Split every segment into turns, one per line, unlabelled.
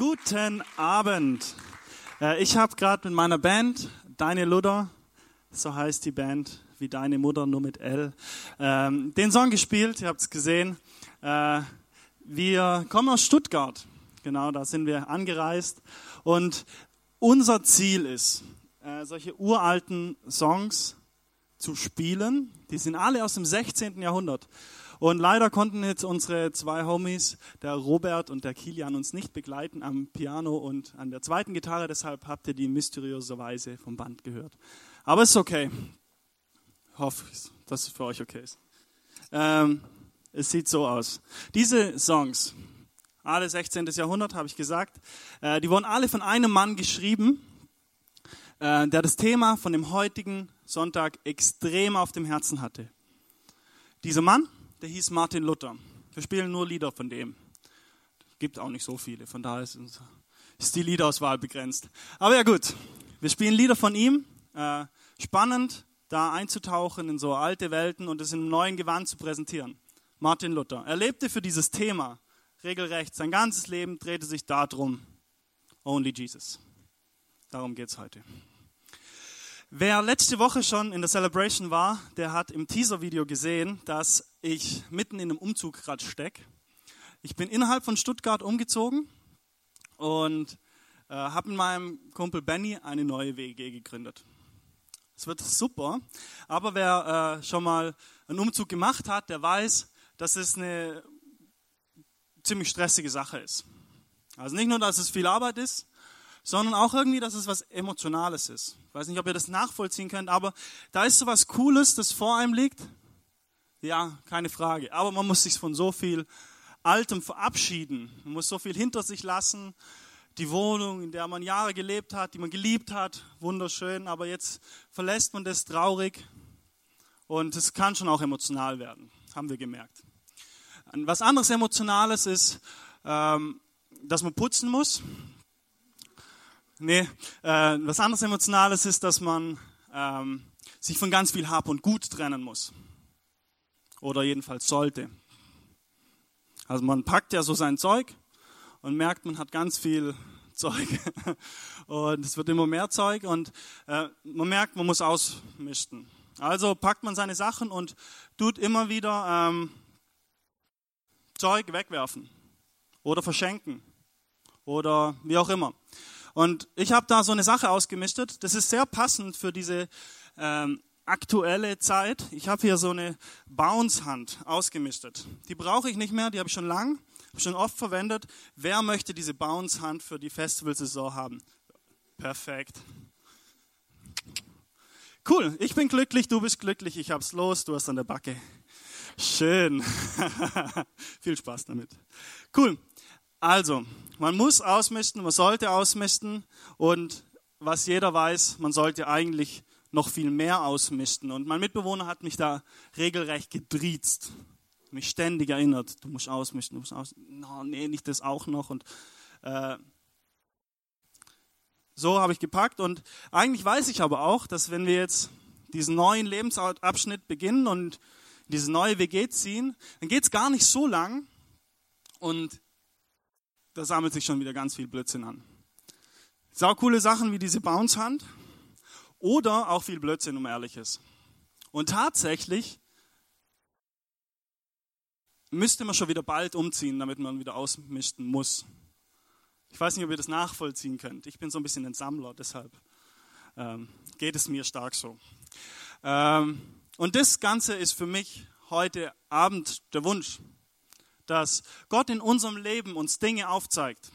Guten Abend. Äh, ich habe gerade mit meiner Band, Deine Luder, so heißt die Band, wie Deine Mutter, nur mit L, ähm, den Song gespielt, ihr habt es gesehen. Äh, wir kommen aus Stuttgart, genau, da sind wir angereist. Und unser Ziel ist, äh, solche uralten Songs zu spielen. Die sind alle aus dem 16. Jahrhundert. Und leider konnten jetzt unsere zwei Homies, der Robert und der Kilian, uns nicht begleiten am Piano und an der zweiten Gitarre. Deshalb habt ihr die mysteriöserweise vom Band gehört. Aber es ist okay. Ich hoffe, dass es für euch okay ist. Ähm, es sieht so aus. Diese Songs, alle 16. Jahrhundert, habe ich gesagt, äh, die wurden alle von einem Mann geschrieben, äh, der das Thema von dem heutigen Sonntag extrem auf dem Herzen hatte. Dieser Mann der hieß Martin Luther. Wir spielen nur Lieder von dem. Gibt auch nicht so viele, von daher ist, ist die Liederauswahl begrenzt. Aber ja gut, wir spielen Lieder von ihm. Äh, spannend, da einzutauchen in so alte Welten und es in einem neuen Gewand zu präsentieren. Martin Luther. Er lebte für dieses Thema regelrecht. Sein ganzes Leben drehte sich darum. Only Jesus. Darum geht es heute. Wer letzte Woche schon in der Celebration war, der hat im Teaser-Video gesehen, dass ich mitten in einem Umzug gerade stecke. Ich bin innerhalb von Stuttgart umgezogen und äh, habe mit meinem Kumpel Benny eine neue WG gegründet. Es wird super, aber wer äh, schon mal einen Umzug gemacht hat, der weiß, dass es eine ziemlich stressige Sache ist. Also nicht nur, dass es viel Arbeit ist, sondern auch irgendwie, dass es was Emotionales ist. Ich weiß nicht, ob ihr das nachvollziehen könnt, aber da ist so was Cooles, das vor einem liegt. Ja, keine Frage. Aber man muss sich von so viel Altem verabschieden. Man muss so viel hinter sich lassen. Die Wohnung, in der man Jahre gelebt hat, die man geliebt hat, wunderschön, aber jetzt verlässt man das traurig. Und es kann schon auch emotional werden, haben wir gemerkt. Was anderes Emotionales ist, ähm, dass man putzen muss. Nee, äh, was anderes Emotionales ist, dass man ähm, sich von ganz viel Hab und Gut trennen muss. Oder jedenfalls sollte. Also man packt ja so sein Zeug und merkt, man hat ganz viel Zeug. Und es wird immer mehr Zeug und äh, man merkt, man muss ausmisten. Also packt man seine Sachen und tut immer wieder ähm, Zeug wegwerfen oder verschenken oder wie auch immer. Und ich habe da so eine Sache ausgemistet. Das ist sehr passend für diese ähm, aktuelle Zeit. Ich habe hier so eine Bounce-Hand ausgemistet. Die brauche ich nicht mehr, die habe ich schon lang, schon oft verwendet. Wer möchte diese Bounce-Hand für die Festivalsaison haben? Perfekt. Cool, ich bin glücklich, du bist glücklich, ich hab's los, du hast an der Backe. Schön. Viel Spaß damit. Cool. Also, man muss ausmisten, man sollte ausmisten und was jeder weiß, man sollte eigentlich noch viel mehr ausmisten. Und mein Mitbewohner hat mich da regelrecht gedriezt, mich ständig erinnert, du musst ausmisten, du musst ausmisten. No, nee, nicht das auch noch. Und äh, so habe ich gepackt und eigentlich weiß ich aber auch, dass wenn wir jetzt diesen neuen Lebensabschnitt beginnen und diese neue WG ziehen, dann geht es gar nicht so lang und da sammelt sich schon wieder ganz viel Blödsinn an. Sau coole Sachen wie diese Bounce-Hand oder auch viel Blödsinn, um ehrlich ist. Und tatsächlich müsste man schon wieder bald umziehen, damit man wieder ausmischen muss. Ich weiß nicht, ob ihr das nachvollziehen könnt. Ich bin so ein bisschen ein Sammler, deshalb ähm, geht es mir stark so. Ähm, und das Ganze ist für mich heute Abend der Wunsch, dass Gott in unserem Leben uns Dinge aufzeigt,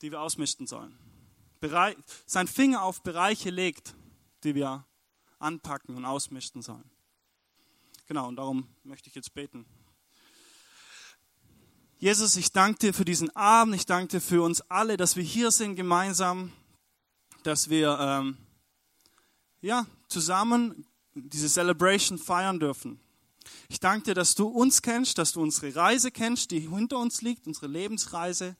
die wir ausmisten sollen. Sein Finger auf Bereiche legt, die wir anpacken und ausmisten sollen. Genau, und darum möchte ich jetzt beten. Jesus, ich danke dir für diesen Abend, ich danke dir für uns alle, dass wir hier sind gemeinsam, dass wir ähm, ja, zusammen diese Celebration feiern dürfen. Ich danke dir, dass du uns kennst, dass du unsere Reise kennst, die hinter uns liegt, unsere Lebensreise.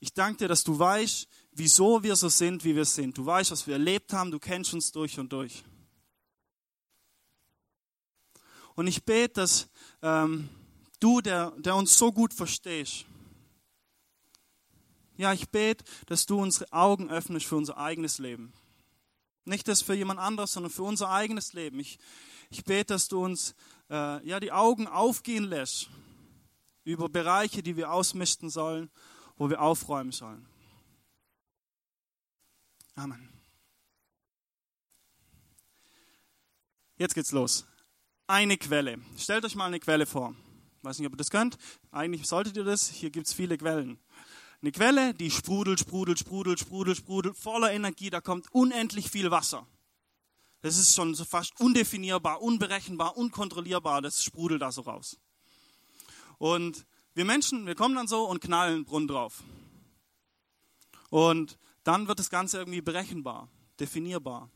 Ich danke dir, dass du weißt, wieso wir so sind, wie wir sind. Du weißt, was wir erlebt haben, du kennst uns durch und durch. Und ich bete, dass ähm, du, der, der uns so gut verstehst, ja, ich bete, dass du unsere Augen öffnest für unser eigenes Leben. Nicht das für jemand anderes, sondern für unser eigenes Leben. Ich, ich bete, dass du uns äh, ja, die Augen aufgehen lässt über Bereiche, die wir ausmisten sollen, wo wir aufräumen sollen. Amen. Jetzt geht's los. Eine Quelle. Stellt euch mal eine Quelle vor. Ich weiß nicht, ob ihr das könnt. Eigentlich solltet ihr das. Hier gibt es viele Quellen. Eine Quelle, die sprudelt, sprudelt, sprudelt, sprudelt, sprudelt, voller Energie. Da kommt unendlich viel Wasser. Das ist schon so fast undefinierbar, unberechenbar, unkontrollierbar. Das sprudelt da so raus. Und wir Menschen, wir kommen dann so und knallen Brunnen drauf. Und dann wird das Ganze irgendwie berechenbar, definierbar,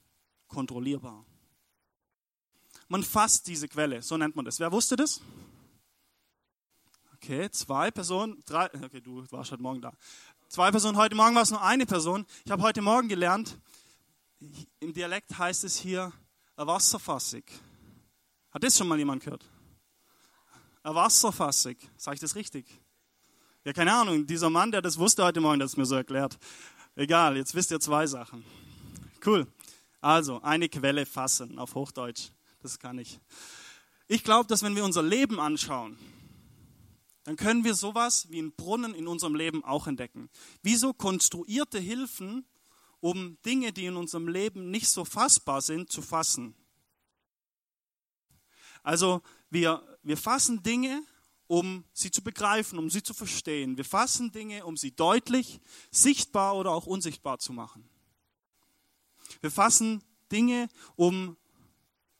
kontrollierbar. Man fasst diese Quelle, so nennt man das. Wer wusste das? Okay, zwei Personen, drei, okay, du warst heute Morgen da. Zwei Personen, heute Morgen war es nur eine Person. Ich habe heute Morgen gelernt, im Dialekt heißt es hier eine Wasserfassig. Hat das schon mal jemand gehört? Eine Wasserfassig. Sage ich das richtig? Ja, keine Ahnung. Dieser Mann, der das wusste heute Morgen, der es mir so erklärt. Egal, jetzt wisst ihr zwei Sachen. Cool. Also, eine Quelle fassen auf Hochdeutsch. Das kann ich. Ich glaube, dass wenn wir unser Leben anschauen, dann können wir sowas wie einen Brunnen in unserem Leben auch entdecken. Wie so konstruierte Hilfen, um Dinge, die in unserem Leben nicht so fassbar sind, zu fassen. Also wir, wir fassen Dinge, um sie zu begreifen, um sie zu verstehen. Wir fassen Dinge, um sie deutlich, sichtbar oder auch unsichtbar zu machen. Wir fassen Dinge, um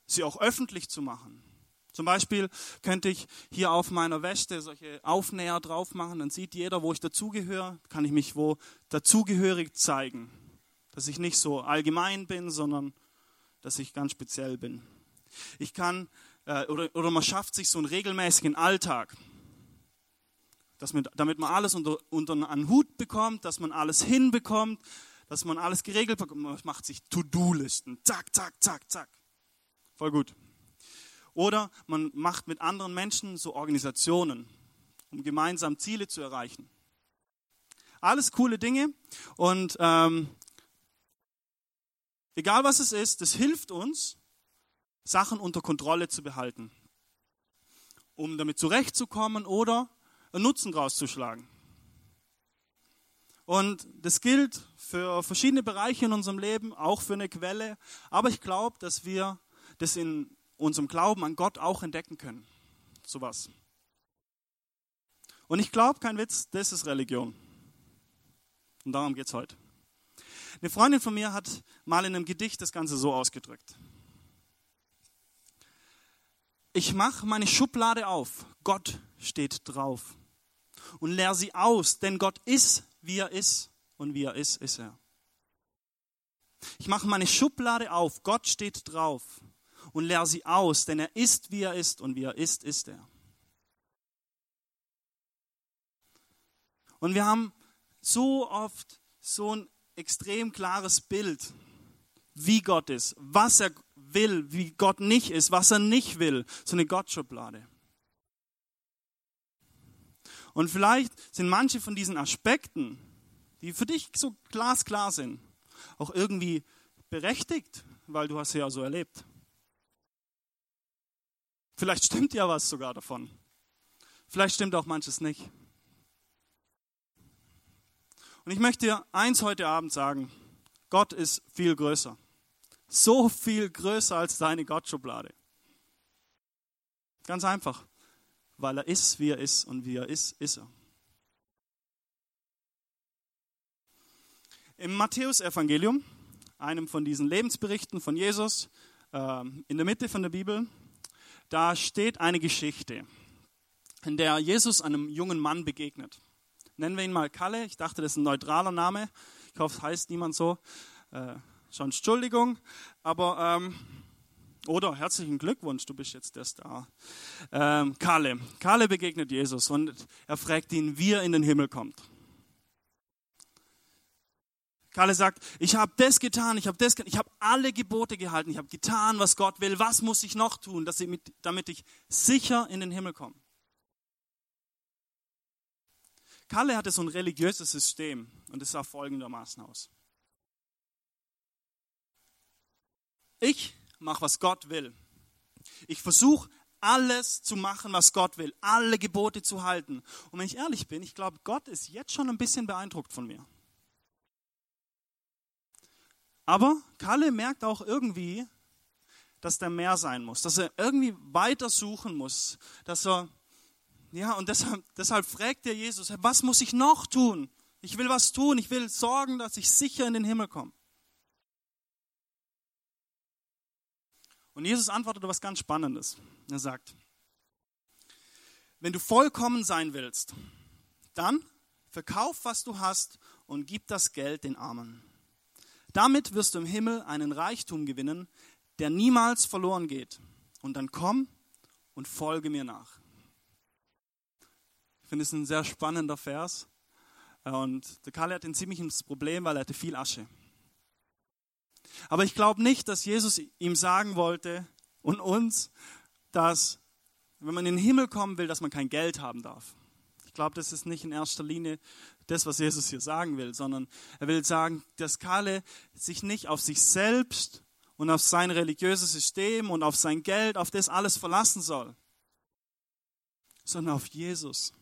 sie auch öffentlich zu machen. Zum Beispiel könnte ich hier auf meiner Weste solche Aufnäher drauf machen, dann sieht jeder, wo ich dazugehöre, kann ich mich wo dazugehörig zeigen. Dass ich nicht so allgemein bin, sondern dass ich ganz speziell bin. Ich kann, äh, oder, oder man schafft sich so einen regelmäßigen Alltag, dass man, damit man alles unter, unter einen Hut bekommt, dass man alles hinbekommt, dass man alles geregelt bekommt. Man macht sich To-Do-Listen. Zack, zack, zack, zack. Voll gut. Oder man macht mit anderen Menschen so Organisationen, um gemeinsam Ziele zu erreichen. Alles coole Dinge und ähm, egal was es ist, das hilft uns, Sachen unter Kontrolle zu behalten, um damit zurechtzukommen oder einen Nutzen draus zu schlagen. Und das gilt für verschiedene Bereiche in unserem Leben, auch für eine Quelle. Aber ich glaube, dass wir das in unserem Glauben an Gott auch entdecken können. Sowas. Und ich glaube, kein Witz, das ist Religion. Und darum geht es heute. Eine Freundin von mir hat mal in einem Gedicht das Ganze so ausgedrückt. Ich mache meine Schublade auf, Gott steht drauf. Und leer sie aus, denn Gott ist, wie er ist. Und wie er ist, ist er. Ich mache meine Schublade auf, Gott steht drauf und leer sie aus, denn er ist, wie er ist und wie er ist, ist er. Und wir haben so oft so ein extrem klares Bild, wie Gott ist, was er will, wie Gott nicht ist, was er nicht will, so eine Gottschublade. Und vielleicht sind manche von diesen Aspekten, die für dich so glasklar sind, auch irgendwie berechtigt, weil du hast sie ja so erlebt. Vielleicht stimmt ja was sogar davon. Vielleicht stimmt auch manches nicht. Und ich möchte dir eins heute Abend sagen. Gott ist viel größer. So viel größer als deine Gottschublade. Ganz einfach. Weil er ist, wie er ist und wie er ist, ist er. Im Matthäusevangelium, einem von diesen Lebensberichten von Jesus, ähm, in der Mitte von der Bibel, da steht eine Geschichte, in der Jesus einem jungen Mann begegnet. Nennen wir ihn mal Kalle. Ich dachte, das ist ein neutraler Name. Ich hoffe, es heißt niemand so. Äh, schon Entschuldigung. Aber, ähm, oder herzlichen Glückwunsch, du bist jetzt der Star. Ähm, Kalle. Kalle begegnet Jesus und er fragt ihn, wie er in den Himmel kommt. Kalle sagt, ich habe das getan, ich habe das, ich habe alle Gebote gehalten, ich habe getan, was Gott will. Was muss ich noch tun, dass ich mit, damit ich sicher in den Himmel komme? Kalle hatte so ein religiöses System. Und es sah folgendermaßen aus. Ich mache, was Gott will. Ich versuche alles zu machen, was Gott will, alle Gebote zu halten. Und wenn ich ehrlich bin, ich glaube, Gott ist jetzt schon ein bisschen beeindruckt von mir. Aber Kalle merkt auch irgendwie, dass der mehr sein muss, dass er irgendwie weiter suchen muss, dass er, ja, und deshalb, deshalb fragt er Jesus, was muss ich noch tun? Ich will was tun, ich will sorgen, dass ich sicher in den Himmel komme. Und Jesus antwortet was ganz Spannendes. Er sagt, wenn du vollkommen sein willst, dann verkauf, was du hast und gib das Geld den Armen. Damit wirst du im Himmel einen Reichtum gewinnen, der niemals verloren geht. Und dann komm und folge mir nach. Finde es ein sehr spannender Vers. Und der Kalle hat ein ziemliches Problem, weil er hatte viel Asche. Aber ich glaube nicht, dass Jesus ihm sagen wollte und uns, dass wenn man in den Himmel kommen will, dass man kein Geld haben darf. Ich glaube, das ist nicht in erster Linie das, was Jesus hier sagen will, sondern er will sagen, dass Kalle sich nicht auf sich selbst und auf sein religiöses System und auf sein Geld, auf das alles verlassen soll, sondern auf Jesus.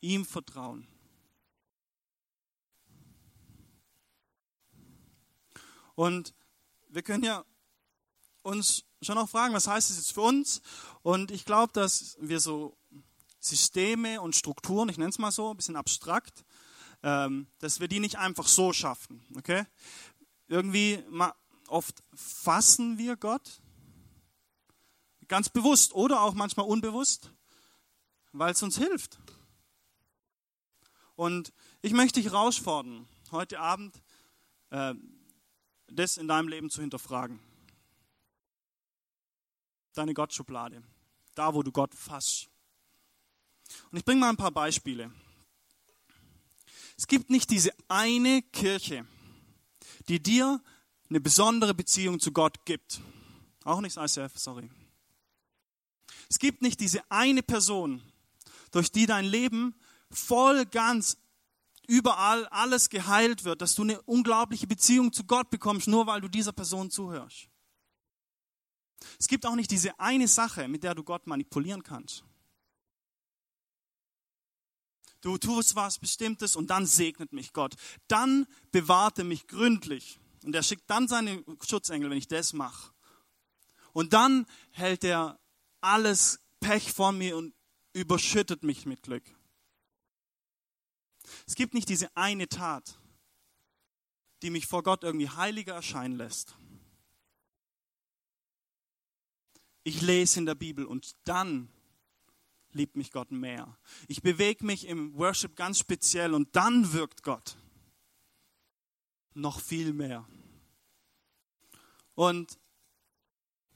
Ihm vertrauen. Und wir können ja uns schon auch fragen, was heißt das jetzt für uns? Und ich glaube, dass wir so Systeme und Strukturen, ich nenne es mal so, ein bisschen abstrakt, ähm, dass wir die nicht einfach so schaffen. Okay? Irgendwie oft fassen wir Gott ganz bewusst oder auch manchmal unbewusst, weil es uns hilft. Und ich möchte dich herausfordern, heute Abend äh, das in deinem Leben zu hinterfragen. Deine Gottschublade, da wo du Gott fasst. Und ich bringe mal ein paar Beispiele. Es gibt nicht diese eine Kirche, die dir eine besondere Beziehung zu Gott gibt. Auch nicht ICF, sorry. Es gibt nicht diese eine Person, durch die dein Leben voll, ganz überall alles geheilt wird, dass du eine unglaubliche Beziehung zu Gott bekommst, nur weil du dieser Person zuhörst. Es gibt auch nicht diese eine Sache, mit der du Gott manipulieren kannst. Du tust was Bestimmtes und dann segnet mich Gott. Dann bewahrt er mich gründlich. Und er schickt dann seine Schutzengel, wenn ich das mache. Und dann hält er alles Pech vor mir und überschüttet mich mit Glück. Es gibt nicht diese eine Tat, die mich vor Gott irgendwie heiliger erscheinen lässt. Ich lese in der Bibel und dann liebt mich Gott mehr. Ich bewege mich im Worship ganz speziell und dann wirkt Gott noch viel mehr. Und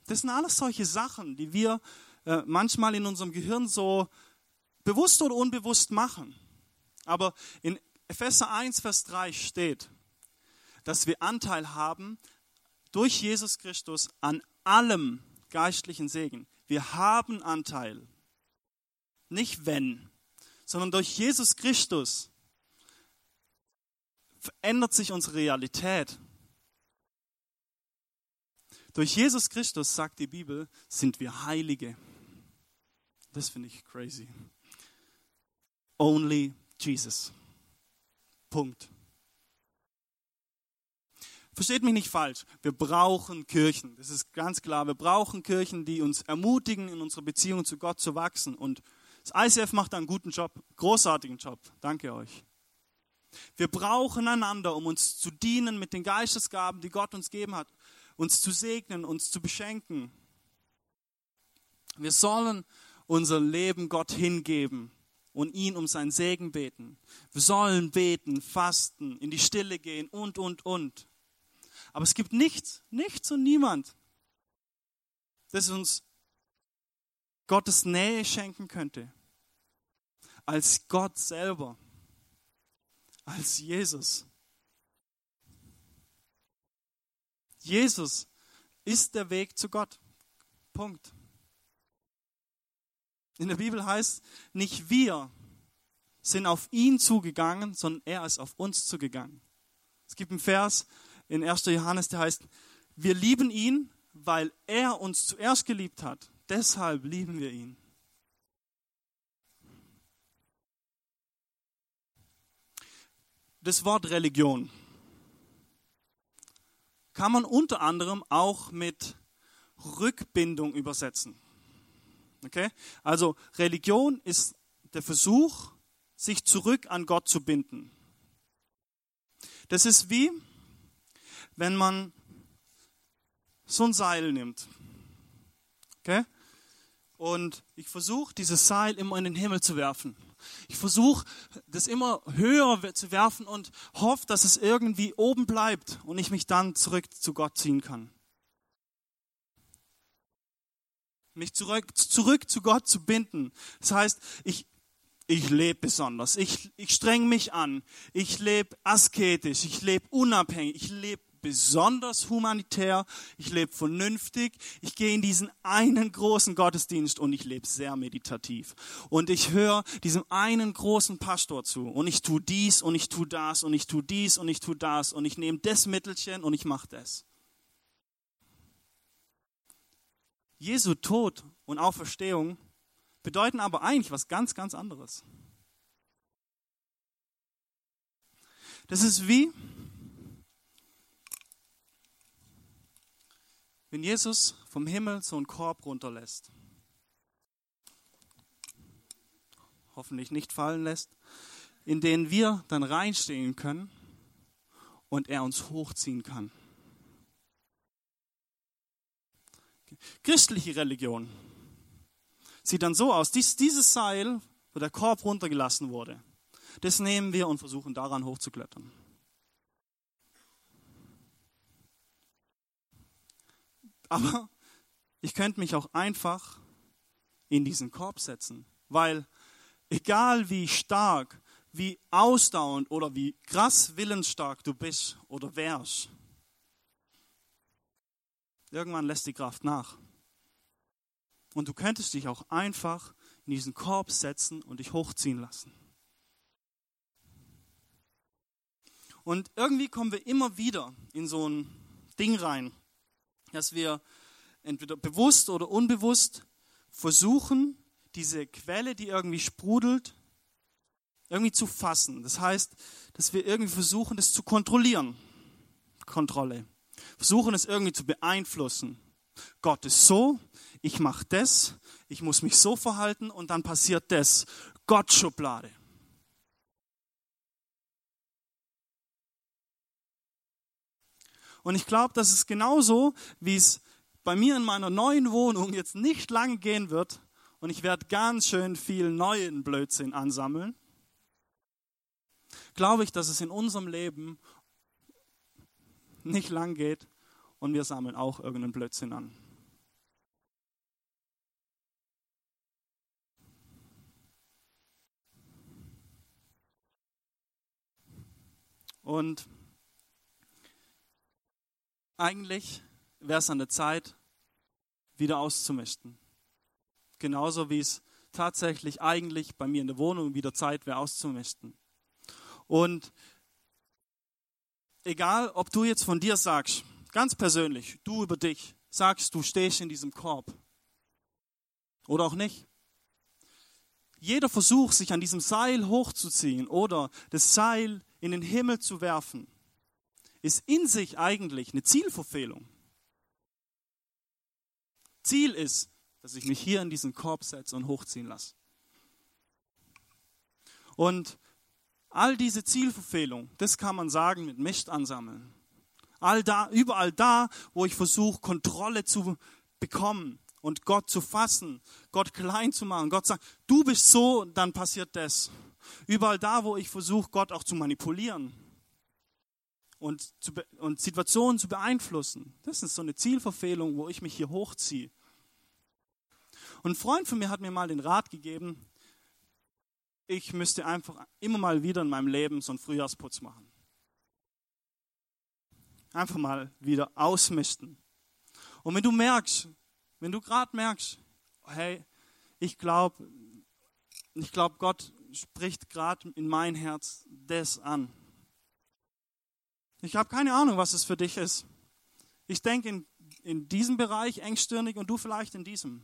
das sind alles solche Sachen, die wir äh, manchmal in unserem Gehirn so bewusst oder unbewusst machen. Aber in Epheser 1, Vers 3 steht, dass wir Anteil haben durch Jesus Christus an allem geistlichen Segen. Wir haben Anteil. Nicht wenn, sondern durch Jesus Christus verändert sich unsere Realität. Durch Jesus Christus, sagt die Bibel, sind wir Heilige. Das finde ich crazy. Only Jesus. Punkt. Versteht mich nicht falsch, wir brauchen Kirchen. Das ist ganz klar. Wir brauchen Kirchen, die uns ermutigen, in unserer Beziehung zu Gott zu wachsen. Und das ICF macht einen guten Job, großartigen Job. Danke euch. Wir brauchen einander, um uns zu dienen mit den Geistesgaben, die Gott uns gegeben hat, uns zu segnen, uns zu beschenken. Wir sollen unser Leben Gott hingeben und ihn um seinen Segen beten. Wir sollen beten, fasten, in die Stille gehen und, und, und. Aber es gibt nichts, nichts und niemand, das uns Gottes Nähe schenken könnte, als Gott selber, als Jesus. Jesus ist der Weg zu Gott. Punkt. In der Bibel heißt nicht wir sind auf ihn zugegangen, sondern er ist auf uns zugegangen. Es gibt einen Vers in 1. Johannes, der heißt, wir lieben ihn, weil er uns zuerst geliebt hat. Deshalb lieben wir ihn. Das Wort Religion kann man unter anderem auch mit Rückbindung übersetzen. Okay? Also Religion ist der Versuch, sich zurück an Gott zu binden. Das ist wie, wenn man so ein Seil nimmt. Okay? Und ich versuche, dieses Seil immer in den Himmel zu werfen. Ich versuche, das immer höher zu werfen und hoffe, dass es irgendwie oben bleibt und ich mich dann zurück zu Gott ziehen kann. Mich zurück, zurück zu Gott zu binden. Das heißt, ich, ich lebe besonders. Ich, ich streng mich an. Ich lebe asketisch. Ich lebe unabhängig. Ich lebe besonders humanitär, ich lebe vernünftig, ich gehe in diesen einen großen Gottesdienst und ich lebe sehr meditativ. Und ich höre diesem einen großen Pastor zu und ich tue dies und ich tue das und ich tue dies und ich tue das und ich nehme das Mittelchen und ich mache das. Jesu Tod und Auferstehung bedeuten aber eigentlich was ganz, ganz anderes. Das ist wie, wenn Jesus vom Himmel so einen Korb runterlässt, hoffentlich nicht fallen lässt, in den wir dann reinstehen können und er uns hochziehen kann. Christliche Religion sieht dann so aus, dies, dieses Seil, wo der Korb runtergelassen wurde, das nehmen wir und versuchen daran hochzuklettern. Aber ich könnte mich auch einfach in diesen Korb setzen, weil egal wie stark, wie ausdauernd oder wie krass willensstark du bist oder wärst, irgendwann lässt die Kraft nach. Und du könntest dich auch einfach in diesen Korb setzen und dich hochziehen lassen. Und irgendwie kommen wir immer wieder in so ein Ding rein, dass wir entweder bewusst oder unbewusst versuchen, diese Quelle, die irgendwie sprudelt, irgendwie zu fassen. Das heißt, dass wir irgendwie versuchen, das zu kontrollieren. Kontrolle. Versuchen es irgendwie zu beeinflussen. Gott ist so, ich mache das, ich muss mich so verhalten und dann passiert das. Gott Schublade. Und ich glaube, dass es genauso, wie es bei mir in meiner neuen Wohnung jetzt nicht lange gehen wird und ich werde ganz schön viel neuen Blödsinn ansammeln, glaube ich, dass es in unserem Leben nicht lang geht und wir sammeln auch irgendeinen Blödsinn an. Und eigentlich wäre es an der Zeit, wieder auszumisten. Genauso wie es tatsächlich eigentlich bei mir in der Wohnung wieder Zeit wäre, auszumisten. Und egal, ob du jetzt von dir sagst, ganz persönlich, du über dich, sagst, du stehst in diesem Korb oder auch nicht. Jeder Versuch, sich an diesem Seil hochzuziehen oder das Seil in den Himmel zu werfen, ist in sich eigentlich eine Zielverfehlung. Ziel ist, dass ich mich hier in diesen Korb setze und hochziehen lasse. Und all diese Zielverfehlung, das kann man sagen mit Mist ansammeln. All da, überall da, wo ich versuche, Kontrolle zu bekommen und Gott zu fassen, Gott klein zu machen. Gott sagt, du bist so, dann passiert das. Überall da, wo ich versuche, Gott auch zu manipulieren und, zu, und Situationen zu beeinflussen. Das ist so eine Zielverfehlung, wo ich mich hier hochziehe. Und ein Freund von mir hat mir mal den Rat gegeben, ich müsste einfach immer mal wieder in meinem Leben so einen Frühjahrsputz machen. Einfach mal wieder ausmisten. Und wenn du merkst, wenn du gerade merkst, hey, ich glaube, ich glaube, Gott spricht gerade in mein Herz das an. Ich habe keine Ahnung, was es für dich ist. Ich denke in, in diesem Bereich engstirnig und du vielleicht in diesem.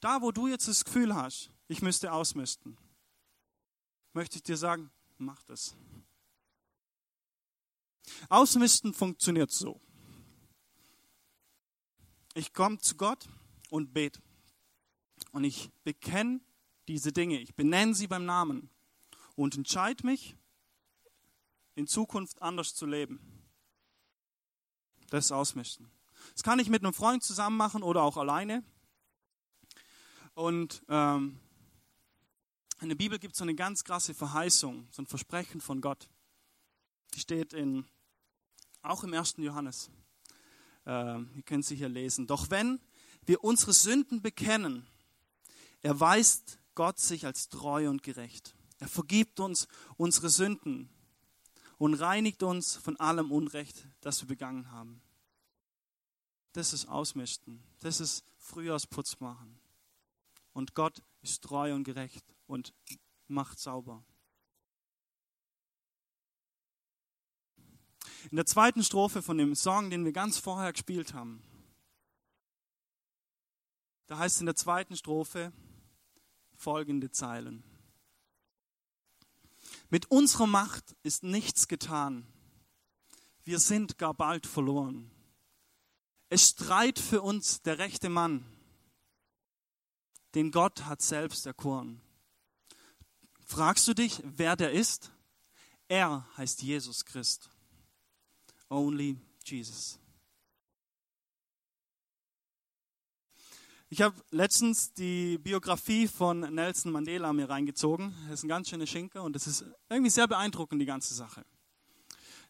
Da, wo du jetzt das Gefühl hast, ich müsste ausmisten, möchte ich dir sagen, mach das. Ausmisten funktioniert so. Ich komme zu Gott und bete. Und ich bekenne diese Dinge. Ich benenne sie beim Namen und entscheide mich, in Zukunft anders zu leben. Das Ausmisten. Das kann ich mit einem Freund zusammen machen oder auch alleine. Und ähm, in der Bibel gibt es so eine ganz krasse Verheißung, so ein Versprechen von Gott. Die steht in, auch im 1. Johannes. Äh, ihr könnt sie hier lesen. Doch wenn wir unsere Sünden bekennen, erweist Gott sich als treu und gerecht. Er vergibt uns unsere Sünden und reinigt uns von allem Unrecht, das wir begangen haben. Das ist Ausmisten. Das ist Frühjahrsputz machen. Und Gott ist treu und gerecht und macht sauber. In der zweiten Strophe von dem Song, den wir ganz vorher gespielt haben, da heißt es in der zweiten Strophe folgende Zeilen. Mit unserer Macht ist nichts getan. Wir sind gar bald verloren. Es streit für uns der rechte Mann, den Gott hat selbst erkoren. Fragst du dich, wer der ist? Er heißt Jesus Christ. Only Jesus. Ich habe letztens die Biografie von Nelson Mandela mir reingezogen. Das ist ein ganz schöner Schinker und es ist irgendwie sehr beeindruckend, die ganze Sache.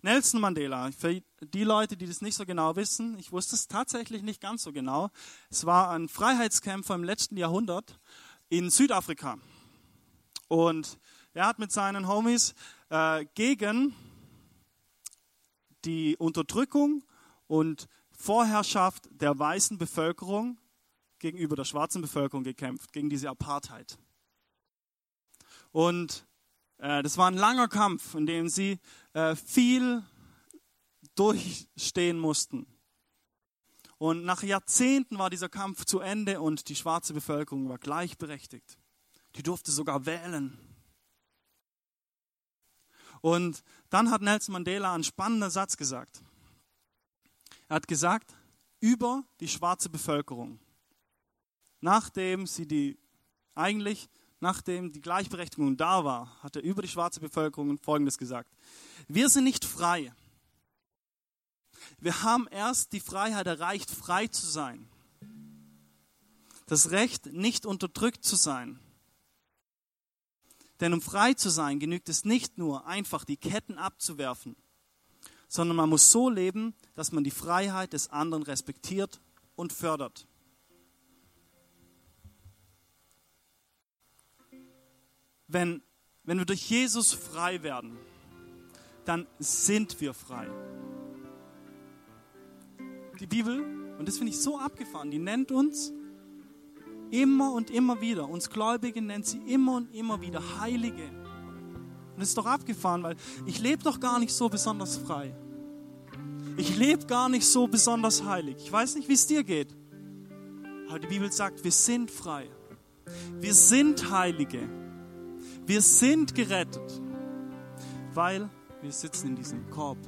Nelson Mandela, für die Leute, die das nicht so genau wissen, ich wusste es tatsächlich nicht ganz so genau. Es war ein Freiheitskämpfer im letzten Jahrhundert in Südafrika. Und er hat mit seinen Homies äh, gegen die Unterdrückung und Vorherrschaft der weißen Bevölkerung gegenüber der schwarzen Bevölkerung gekämpft, gegen diese Apartheid. Und äh, das war ein langer Kampf, in dem sie äh, viel durchstehen mussten. Und nach Jahrzehnten war dieser Kampf zu Ende und die schwarze Bevölkerung war gleichberechtigt. Die durfte sogar wählen. Und dann hat Nelson Mandela einen spannenden Satz gesagt. Er hat gesagt, über die schwarze Bevölkerung nachdem sie die, eigentlich, nachdem die Gleichberechtigung da war, hat er über die schwarze Bevölkerung Folgendes gesagt. Wir sind nicht frei. Wir haben erst die Freiheit erreicht, frei zu sein. Das Recht, nicht unterdrückt zu sein. Denn um frei zu sein, genügt es nicht nur, einfach die Ketten abzuwerfen, sondern man muss so leben, dass man die Freiheit des anderen respektiert und fördert. wenn, wenn wir durch Jesus frei werden, dann sind wir frei. Die Bibel, und das finde ich so abgefahren, die nennt uns immer und immer wieder, uns Gläubige nennt sie immer und immer wieder Heilige. Und das ist doch abgefahren, weil ich lebe doch gar nicht so besonders frei. Ich lebe gar nicht so besonders heilig. Ich weiß nicht, wie es dir geht. Aber die Bibel sagt, wir sind frei. Wir sind Heilige. Wir sind gerettet, weil wir sitzen in diesem Korb.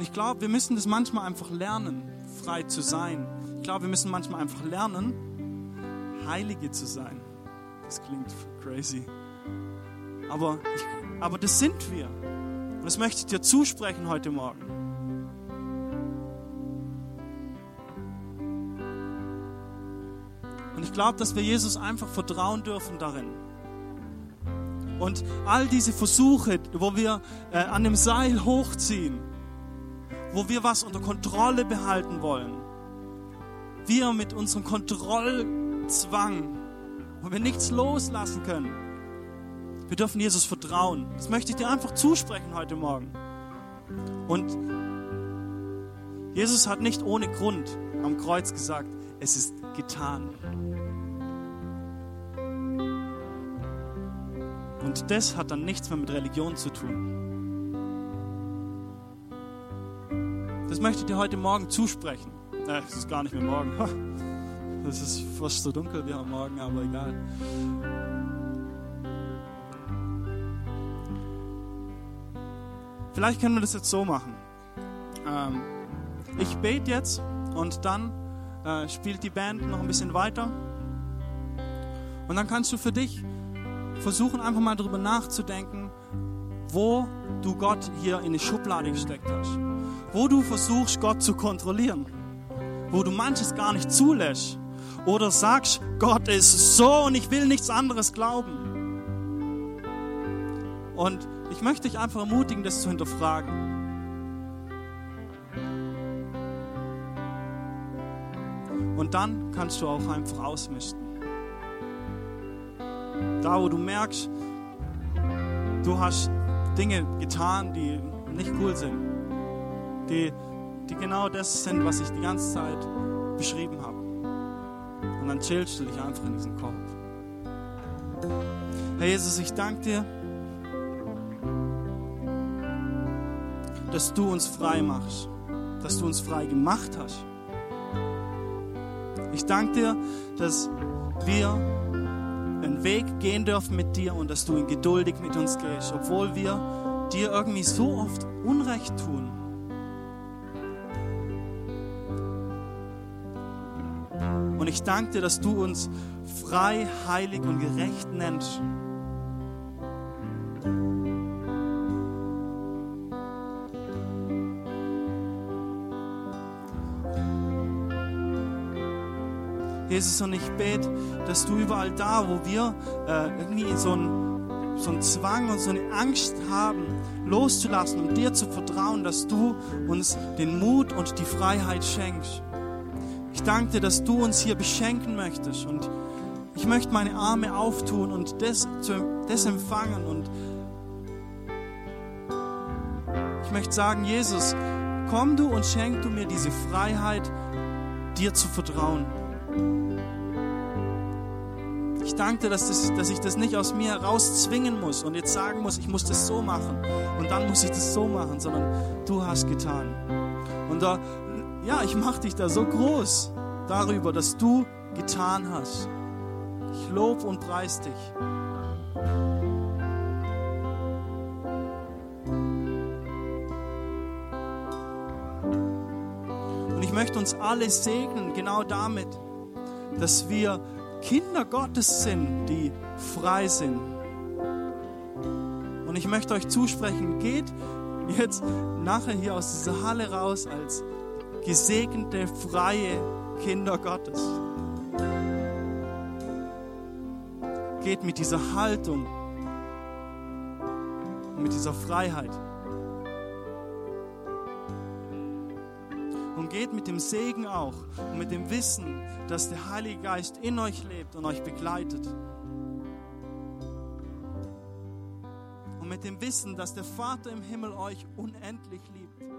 Und ich glaube, wir müssen das manchmal einfach lernen, frei zu sein. Ich glaube, wir müssen manchmal einfach lernen, Heilige zu sein. Das klingt crazy. Aber, aber das sind wir. Und das möchte ich dir zusprechen heute Morgen. Und ich glaube, dass wir Jesus einfach vertrauen dürfen darin. Und all diese Versuche, wo wir äh, an dem Seil hochziehen, wo wir was unter Kontrolle behalten wollen, wir mit unserem Kontrollzwang, wo wir nichts loslassen können, wir dürfen Jesus vertrauen. Das möchte ich dir einfach zusprechen heute Morgen. Und Jesus hat nicht ohne Grund am Kreuz gesagt, es ist getan. Und das hat dann nichts mehr mit Religion zu tun. Das möchte ich dir heute Morgen zusprechen. Äh, es ist gar nicht mehr morgen. Es ist fast so dunkel wie am Morgen, aber egal. Vielleicht können wir das jetzt so machen. Ähm, ich bete jetzt und dann äh, spielt die Band noch ein bisschen weiter. Und dann kannst du für dich versuchen, einfach mal darüber nachzudenken, wo du Gott hier in eine Schublade gesteckt hast. Wo du versuchst, Gott zu kontrollieren. Wo du manches gar nicht zulässt. Oder sagst, Gott ist so und ich will nichts anderes glauben. Und ich möchte dich einfach ermutigen, das zu hinterfragen. Und dann kannst du auch einfach ausmisten. Da, wo du merkst, du hast Dinge getan, die nicht cool sind, die, die genau das sind, was ich die ganze Zeit beschrieben habe. Und dann chillst du dich einfach in diesen Korb. Herr Jesus, ich danke dir, dass du uns frei machst, dass du uns frei gemacht hast ich danke dir, dass wir einen Weg gehen dürfen mit dir und dass du ihn geduldig mit uns gehst, obwohl wir dir irgendwie so oft Unrecht tun. Ich danke dir, dass du uns frei, heilig und gerecht nennst. Jesus, und ich bete, dass du überall da, wo wir äh, irgendwie so einen so einen Zwang und so eine Angst haben, loszulassen und dir zu vertrauen, dass du uns den Mut und die Freiheit schenkst. Ich danke dir, dass du uns hier beschenken möchtest und ich möchte meine Arme auftun und das, das empfangen und ich möchte sagen, Jesus, komm du und schenk du mir diese Freiheit, dir zu vertrauen. Ich danke dir, dass, das, dass ich das nicht aus mir heraus zwingen muss und jetzt sagen muss, ich muss das so machen und dann muss ich das so machen, sondern du hast getan. Und da, ja, ich mache dich da so groß darüber, dass du getan hast. Ich lobe und preis dich. Und ich möchte uns alle segnen, genau damit dass wir Kinder Gottes sind, die frei sind. Und ich möchte euch zusprechen, geht jetzt nachher hier aus dieser Halle raus als gesegnete, freie Kinder Gottes. Geht mit dieser Haltung, mit dieser Freiheit. Und geht mit dem Segen auch und mit dem Wissen, dass der Heilige Geist in euch lebt und euch begleitet. Und mit dem Wissen, dass der Vater im Himmel euch unendlich liebt.